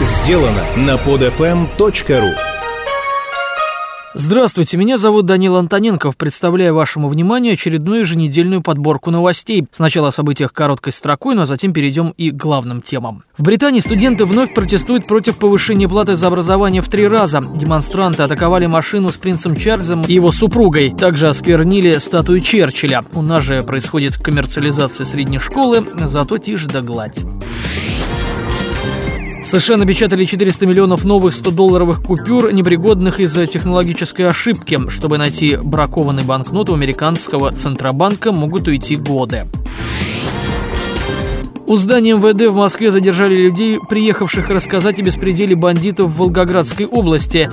сделано на podfm.ru Здравствуйте, меня зовут Данил Антоненков. Представляю вашему вниманию очередную еженедельную подборку новостей. Сначала о событиях короткой строкой, но затем перейдем и к главным темам. В Британии студенты вновь протестуют против повышения платы за образование в три раза. Демонстранты атаковали машину с принцем Чарльзом и его супругой. Также осквернили статую Черчилля. У нас же происходит коммерциализация средней школы, зато тишь да гладь. США напечатали 400 миллионов новых 100-долларовых купюр, непригодных из-за технологической ошибки. Чтобы найти бракованный банкнот у американского Центробанка могут уйти годы. У здания МВД в Москве задержали людей, приехавших рассказать о беспределе бандитов в Волгоградской области.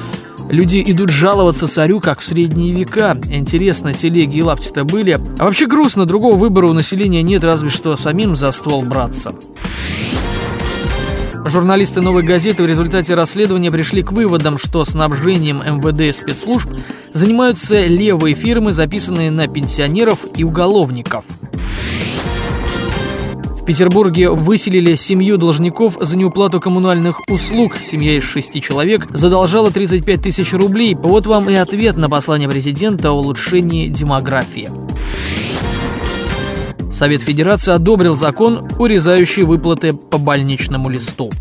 Люди идут жаловаться царю, как в средние века. Интересно, телеги и лапти-то были. А вообще грустно, другого выбора у населения нет, разве что самим за ствол браться. Журналисты «Новой газеты» в результате расследования пришли к выводам, что снабжением МВД спецслужб занимаются левые фирмы, записанные на пенсионеров и уголовников. В Петербурге выселили семью должников за неуплату коммунальных услуг. Семья из шести человек задолжала 35 тысяч рублей. Вот вам и ответ на послание президента о улучшении демографии. Совет Федерации одобрил закон, урезающий выплаты по больничному листу.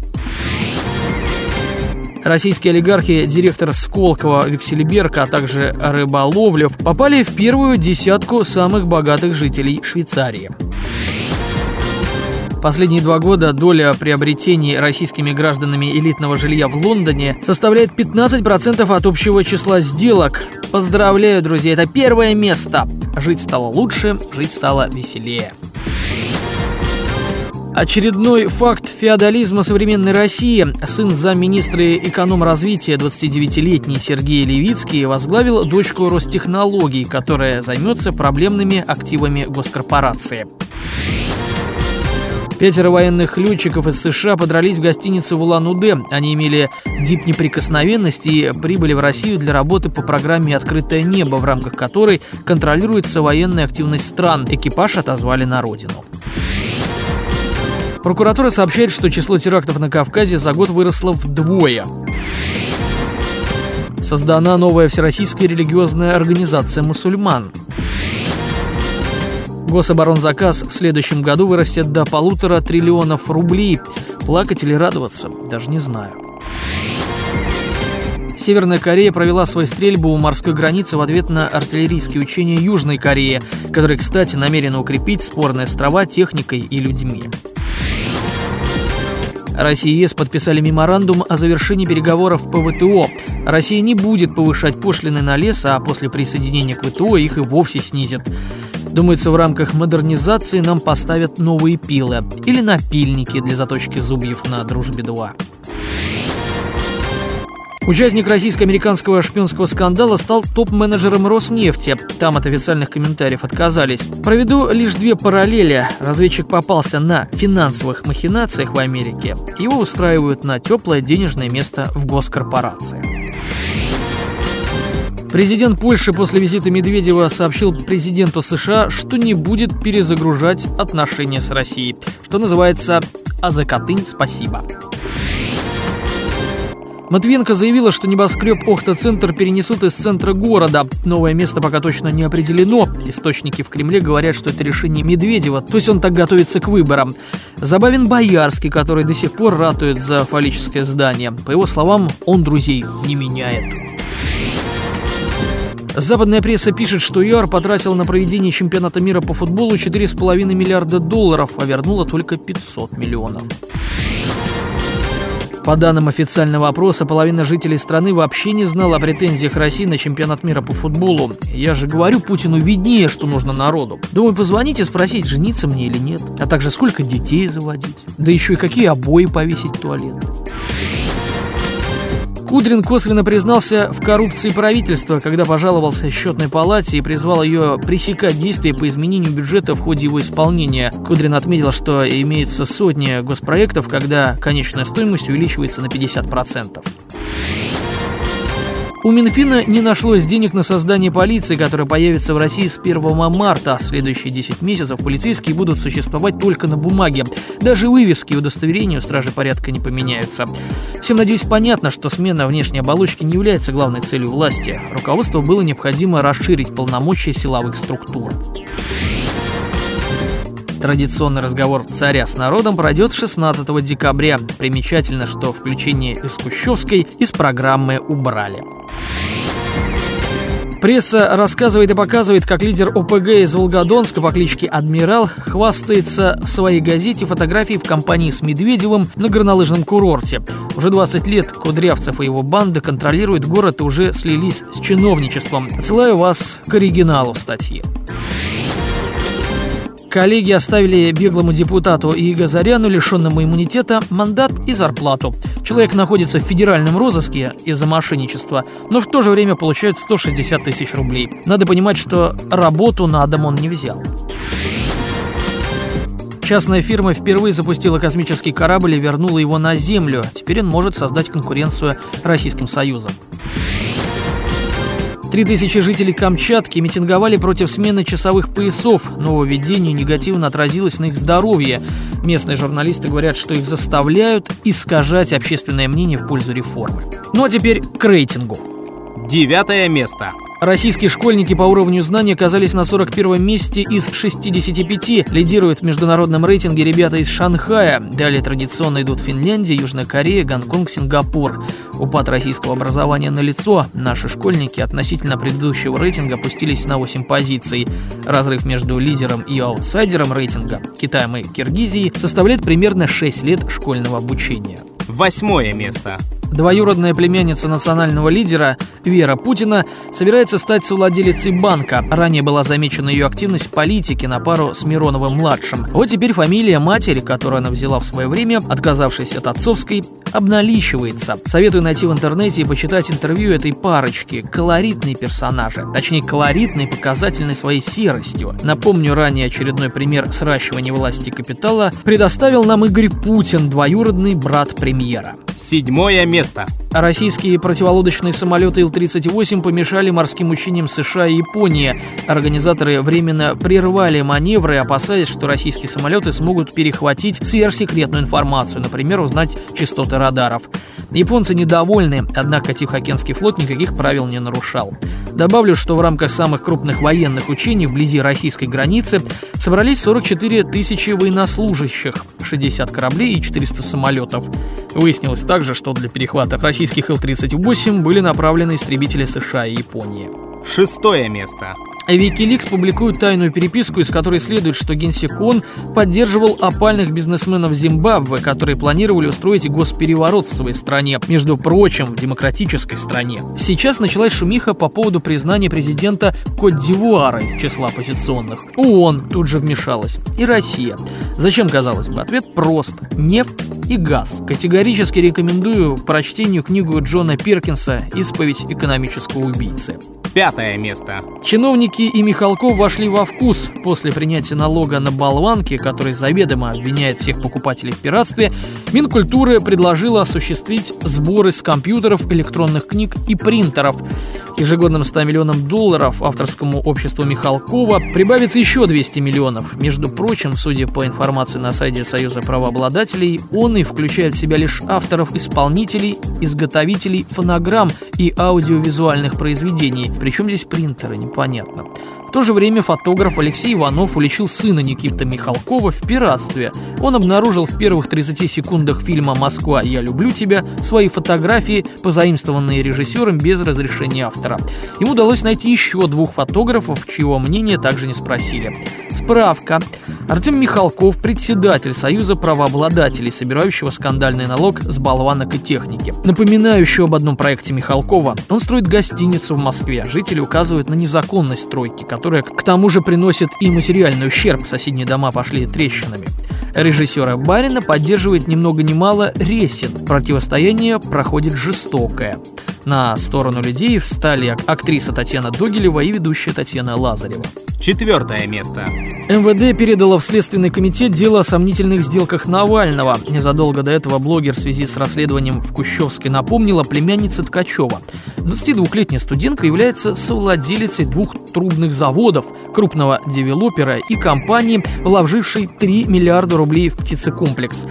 Российские олигархи, директор Сколково Виксельберг, а также Рыболовлев попали в первую десятку самых богатых жителей Швейцарии. Последние два года доля приобретений российскими гражданами элитного жилья в Лондоне составляет 15% от общего числа сделок. Поздравляю, друзья, это первое место. Жить стало лучше, жить стало веселее. Очередной факт феодализма современной России. Сын замминистра эконом-развития, 29-летний Сергей Левицкий, возглавил дочку Ростехнологий, которая займется проблемными активами госкорпорации. Пятеро военных летчиков из США подрались в гостинице в Улан-Удэ. Они имели дип неприкосновенности и прибыли в Россию для работы по программе «Открытое небо», в рамках которой контролируется военная активность стран. Экипаж отозвали на родину. Прокуратура сообщает, что число терактов на Кавказе за год выросло вдвое. Создана новая всероссийская религиозная организация мусульман. Гособоронзаказ в следующем году вырастет до полутора триллионов рублей. Плакать или радоваться, даже не знаю. Северная Корея провела свою стрельбу у морской границы в ответ на артиллерийские учения Южной Кореи, которые, кстати, намерены укрепить спорные острова техникой и людьми. Россия и ЕС подписали меморандум о завершении переговоров по ВТО. Россия не будет повышать пошлины на лес, а после присоединения к ВТО их и вовсе снизит. Думается, в рамках модернизации нам поставят новые пилы или напильники для заточки зубьев на «Дружбе-2». Участник российско-американского шпионского скандала стал топ-менеджером Роснефти. Там от официальных комментариев отказались. Проведу лишь две параллели. Разведчик попался на финансовых махинациях в Америке. Его устраивают на теплое денежное место в госкорпорации. Президент Польши после визита Медведева сообщил президенту США, что не будет перезагружать отношения с Россией. Что называется «А за Катынь спасибо». Матвиенко заявила, что небоскреб Охта-центр перенесут из центра города. Новое место пока точно не определено. Источники в Кремле говорят, что это решение Медведева, то есть он так готовится к выборам. Забавен Боярский, который до сих пор ратует за фаллическое здание. По его словам, он друзей не меняет. Западная пресса пишет, что ЮАР потратил на проведение чемпионата мира по футболу 4,5 миллиарда долларов, а вернула только 500 миллионов. По данным официального опроса, половина жителей страны вообще не знала о претензиях России на чемпионат мира по футболу. Я же говорю Путину виднее, что нужно народу. Думаю, позвонить и спросить, жениться мне или нет. А также сколько детей заводить. Да еще и какие обои повесить в туалет. Кудрин косвенно признался в коррупции правительства, когда пожаловался счетной палате и призвал ее пресекать действия по изменению бюджета в ходе его исполнения. Кудрин отметил, что имеется сотни госпроектов, когда конечная стоимость увеличивается на 50%. У Минфина не нашлось денег на создание полиции, которая появится в России с 1 марта. Следующие 10 месяцев полицейские будут существовать только на бумаге. Даже вывески и удостоверения у стражи порядка не поменяются. Всем, надеюсь, понятно, что смена внешней оболочки не является главной целью власти. Руководству было необходимо расширить полномочия силовых структур. Традиционный разговор царя с народом пройдет 16 декабря. Примечательно, что включение из Кущевской из программы убрали. Пресса рассказывает и показывает, как лидер ОПГ из Волгодонска по кличке Адмирал хвастается в своей газете фотографией в компании с Медведевым на горнолыжном курорте. Уже 20 лет Кудрявцев и его банда контролируют город и уже слились с чиновничеством. Отсылаю вас к оригиналу статьи. Коллеги оставили беглому депутату и Газаряну, лишенному иммунитета, мандат и зарплату. Человек находится в федеральном розыске из-за мошенничества, но в то же время получает 160 тысяч рублей. Надо понимать, что работу на дом он не взял. Частная фирма впервые запустила космический корабль и вернула его на Землю. Теперь он может создать конкуренцию Российским Союзом. Три тысячи жителей Камчатки митинговали против смены часовых поясов. Нововведение негативно отразилось на их здоровье. Местные журналисты говорят, что их заставляют искажать общественное мнение в пользу реформы. Ну а теперь к рейтингу. Девятое место. Российские школьники по уровню знаний оказались на 41 месте из 65. Лидируют в международном рейтинге ребята из Шанхая. Далее традиционно идут Финляндия, Южная Корея, Гонконг, Сингапур. Упад российского образования на лицо. Наши школьники относительно предыдущего рейтинга опустились на 8 позиций. Разрыв между лидером и аутсайдером рейтинга, Китаем и Киргизией, составляет примерно 6 лет школьного обучения. Восьмое место. Двоюродная племянница национального лидера Вера Путина собирается стать совладелицей банка. Ранее была замечена ее активность в политике на пару с Мироновым-младшим. Вот теперь фамилия матери, которую она взяла в свое время, отказавшись от отцовской, обналичивается. Советую найти в интернете и почитать интервью этой парочки. Колоритные персонажи. Точнее, колоритные, показательной своей серостью. Напомню, ранее очередной пример сращивания власти и капитала предоставил нам Игорь Путин, двоюродный брат премьера. Седьмое место. Российские противолодочные самолеты Ил-38 помешали морским учениям США и Японии. Организаторы временно прервали маневры, опасаясь, что российские самолеты смогут перехватить сверхсекретную информацию, например, узнать частоты радаров. Японцы недовольны, однако Тихоокеанский флот никаких правил не нарушал. Добавлю, что в рамках самых крупных военных учений вблизи российской границы собрались 44 тысячи военнослужащих, 60 кораблей и 400 самолетов. Выяснилось также, что для перехвата российских Ил-38 были направлены истребители США и Японии. Шестое место. Wikileaks публикует тайную переписку, из которой следует, что Генсек ООН поддерживал опальных бизнесменов Зимбабве, которые планировали устроить госпереворот в своей стране, между прочим, в демократической стране. Сейчас началась шумиха по поводу признания президента Кот-Дивуара из числа оппозиционных. ООН тут же вмешалась. И Россия. Зачем, казалось бы? Ответ прост. Нефть и газ. Категорически рекомендую прочтению книгу Джона Перкинса «Исповедь экономического убийцы». Пятое место. Чиновники и Михалков вошли во вкус. После принятия налога на болванки, который заведомо обвиняет всех покупателей в пиратстве, Минкультуры предложила осуществить сборы с компьютеров, электронных книг и принтеров ежегодным 100 миллионам долларов авторскому обществу Михалкова прибавится еще 200 миллионов. Между прочим, судя по информации на сайте Союза правообладателей, он и включает в себя лишь авторов-исполнителей, изготовителей фонограмм и аудиовизуальных произведений. Причем здесь принтеры, непонятно. В то же время фотограф Алексей Иванов уличил сына Никиты Михалкова в пиратстве. Он обнаружил в первых 30 секундах фильма «Москва, я люблю тебя» свои фотографии, позаимствованные режиссером без разрешения автора. Ему удалось найти еще двух фотографов, чьего мнения также не спросили. Справка. Артем Михалков – председатель Союза правообладателей, собирающего скандальный налог с болванок и техники. Напоминаю еще об одном проекте Михалкова. Он строит гостиницу в Москве. Жители указывают на незаконность стройки, которая к тому же приносит и материальный ущерб. Соседние дома пошли трещинами. Режиссера Барина поддерживает ни много ни мало Ресин. Противостояние проходит жестокое. На сторону людей встали актриса Татьяна Догилева и ведущая Татьяна Лазарева. Четвертое место. МВД передало в Следственный комитет дело о сомнительных сделках Навального. Незадолго до этого блогер в связи с расследованием в Кущевске напомнила племянница Ткачева. 22-летняя студентка является совладелицей двух трубных заводов, крупного девелопера и компании, вложившей 3 миллиарда рублей в птицекомплекс.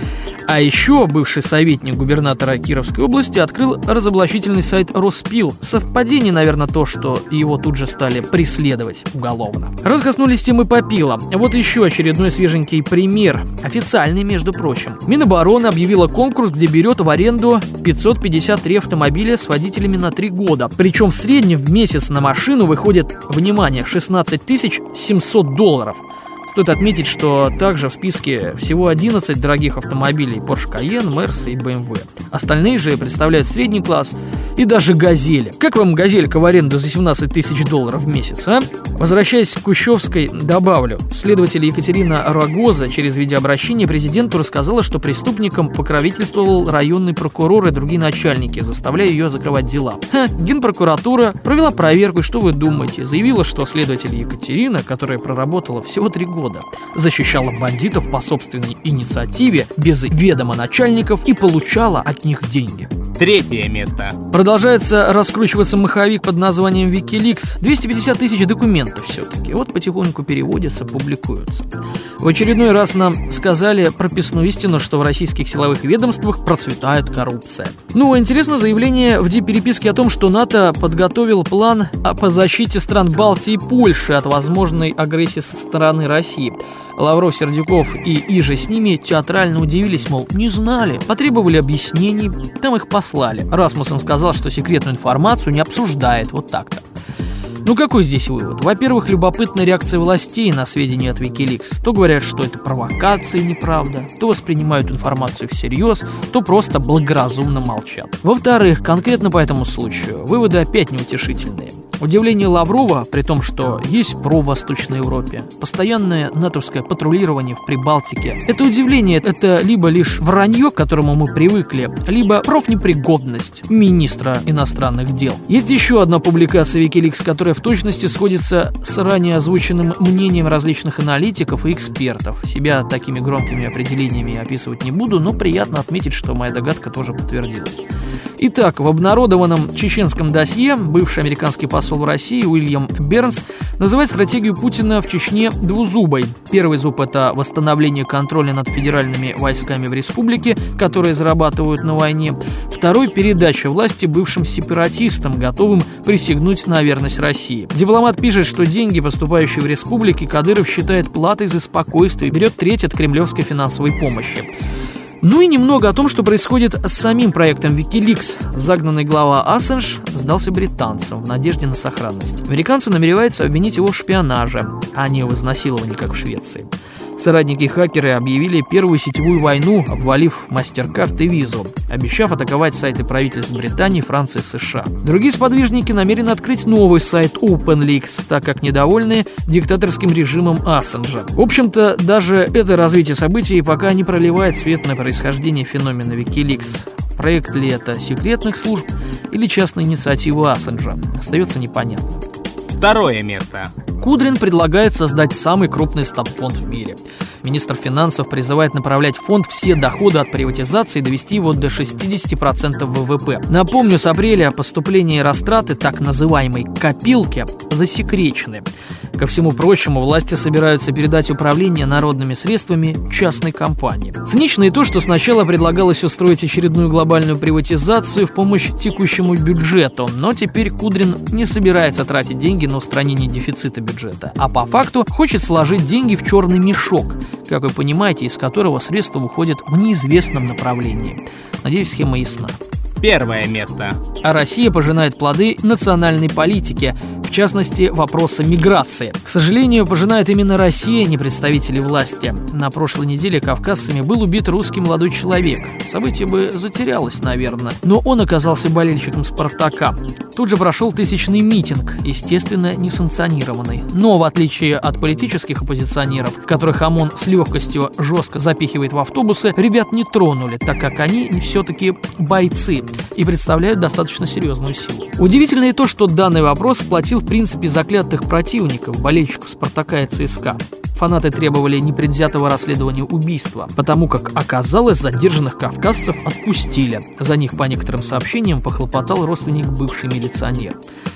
А еще бывший советник губернатора Кировской области открыл разоблачительный сайт Роспил. Совпадение, наверное, то, что его тут же стали преследовать уголовно. Раз коснулись темы попила, вот еще очередной свеженький пример. Официальный, между прочим. Минобороны объявила конкурс, где берет в аренду 553 автомобиля с водителями на 3 года. Причем в среднем в месяц на машину выходит, внимание, 16 700 долларов. Стоит отметить, что также в списке всего 11 дорогих автомобилей Porsche Cayenne, Mercedes и BMW. Остальные же представляют средний класс и даже «Газели». Как вам «Газелька» в аренду за 17 тысяч долларов в месяц, а? Возвращаясь к Кущевской, добавлю. Следователь Екатерина Рогоза через видеообращение президенту рассказала, что преступникам покровительствовал районный прокурор и другие начальники, заставляя ее закрывать дела. Ха, Генпрокуратура провела проверку, и что вы думаете? Заявила, что следователь Екатерина, которая проработала всего три года, года. Защищала бандитов по собственной инициативе, без ведома начальников и получала от них деньги. Третье место. Продолжается раскручиваться маховик под названием Wikileaks. 250 тысяч документов все-таки. Вот потихоньку переводятся, публикуются. В очередной раз нам сказали прописную истину, что в российских силовых ведомствах процветает коррупция. Ну, интересно заявление в переписке о том, что НАТО подготовил план по защите стран Балтии и Польши от возможной агрессии со стороны России. Лавров, Сердюков и Иже с ними театрально удивились, мол, не знали, потребовали объяснений, там их послали. Расмуссен сказал, что секретную информацию не обсуждает, вот так-то. Ну какой здесь вывод? Во-первых, любопытная реакция властей на сведения от Wikileaks. То говорят, что это провокация и неправда, то воспринимают информацию всерьез, то просто благоразумно молчат. Во-вторых, конкретно по этому случаю, выводы опять неутешительные. Удивление Лаврова, при том, что есть ПРО Восточной Европе, постоянное натовское патрулирование в Прибалтике. Это удивление, это либо лишь вранье, к которому мы привыкли, либо профнепригодность министра иностранных дел. Есть еще одна публикация Wikileaks, которая в точности сходится с ранее озвученным мнением различных аналитиков и экспертов. Себя такими громкими определениями описывать не буду, но приятно отметить, что моя догадка тоже подтвердилась. Итак, в обнародованном чеченском досье бывший американский посол в России Уильям Бернс называет стратегию Путина в Чечне двузубой. Первый зуб – это восстановление контроля над федеральными войсками в республике, которые зарабатывают на войне. Второй – передача власти бывшим сепаратистам, готовым присягнуть на верность России. Дипломат пишет, что деньги, поступающие в республике, Кадыров считает платой за спокойствие и берет треть от кремлевской финансовой помощи. Ну и немного о том, что происходит с самим проектом Wikileaks. Загнанный глава Ассенж сдался британцам в надежде на сохранность. Американцы намереваются обвинить его в шпионаже, а не в изнасиловании, как в Швеции. Соратники хакеры объявили первую сетевую войну, обвалив MasterCard и Визу, обещав атаковать сайты правительств Британии, Франции и США. Другие сподвижники намерены открыть новый сайт OpenLeaks, так как недовольны диктаторским режимом Ассенжа. В общем-то, даже это развитие событий пока не проливает свет на происхождение феномена Wikileaks. Проект ли это секретных служб или частная инициатива Ассенджа, остается непонятно. Второе место. Кудрин предлагает создать самый крупный стабфонд в мире. Министр финансов призывает направлять в фонд все доходы от приватизации и довести его до 60% ВВП. Напомню, с апреля поступления и растраты так называемой «копилки» засекречены. Ко всему прочему, власти собираются передать управление народными средствами частной компании. Цинично и то, что сначала предлагалось устроить очередную глобальную приватизацию в помощь текущему бюджету, но теперь Кудрин не собирается тратить деньги на устранение дефицита бюджета, а по факту хочет сложить деньги в черный мешок, как вы понимаете, из которого средства уходят в неизвестном направлении. Надеюсь, схема ясна. Первое место. А Россия пожинает плоды национальной политики, частности, вопроса миграции. К сожалению, пожинает именно Россия, не представители власти. На прошлой неделе кавказцами был убит русский молодой человек. Событие бы затерялось, наверное, но он оказался болельщиком «Спартака». Тут же прошел тысячный митинг, естественно, несанкционированный. Но, в отличие от политических оппозиционеров, которых ОМОН с легкостью жестко запихивает в автобусы, ребят не тронули, так как они все-таки бойцы и представляют достаточно серьезную силу. Удивительно и то, что данный вопрос сплотил в принципе заклятых противников, болельщиков «Спартака» и ЦСКА. Фанаты требовали непредвзятого расследования убийства, потому как оказалось, задержанных кавказцев отпустили. За них, по некоторым сообщениям, похлопотал родственник бывший милиционер.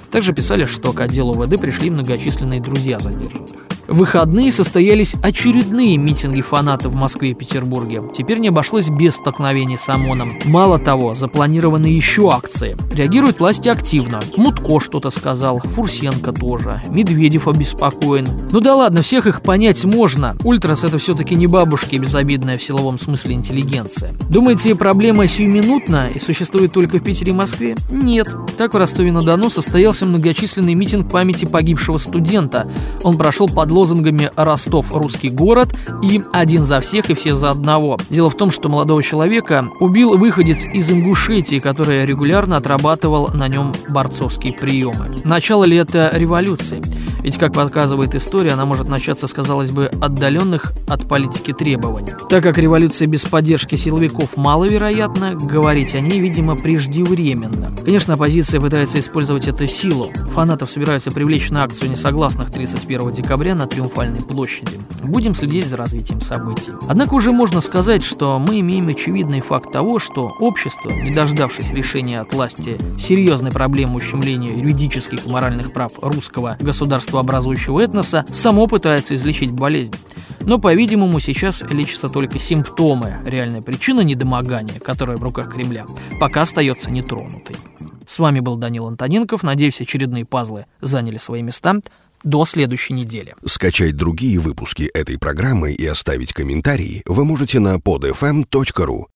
Также писали, что к отделу ВД пришли многочисленные друзья задержанных. В выходные состоялись очередные митинги фанатов в Москве и Петербурге. Теперь не обошлось без столкновений с ОМОНом. Мало того, запланированы еще акции. Реагируют власти активно. Мутко что-то сказал, Фурсенко тоже, Медведев обеспокоен. Ну да ладно, всех их понять можно. Ультрас это все-таки не бабушки, безобидная в силовом смысле интеллигенция. Думаете, проблема сиюминутна и существует только в Питере и Москве? Нет. Так в Ростове-на-Дону состоялся многочисленный митинг памяти погибшего студента. Он прошел под лозунгами «Ростов – русский город» и «Один за всех и все за одного». Дело в том, что молодого человека убил выходец из Ингушетии, который регулярно отрабатывал на нем борцовские приемы. Начало это революции? Ведь, как подсказывает история, она может начаться с, казалось бы, отдаленных от политики требований. Так как революция без поддержки силовиков маловероятна, говорить о ней, видимо, преждевременно. Конечно, оппозиция пытается использовать эту силу. Фанатов собираются привлечь на акцию несогласных 31 декабря на Триумфальной площади. Будем следить за развитием событий. Однако уже можно сказать, что мы имеем очевидный факт того, что общество, не дождавшись решения от власти серьезной проблемы ущемления юридических и моральных прав русского государства образующего этноса, само пытается излечить болезнь. Но, по-видимому, сейчас лечатся только симптомы. Реальная причина недомогания, которая в руках Кремля, пока остается нетронутой. С вами был Данил Антоненков. Надеюсь, очередные пазлы заняли свои места до следующей недели. Скачать другие выпуски этой программы и оставить комментарии вы можете на podfm.ru.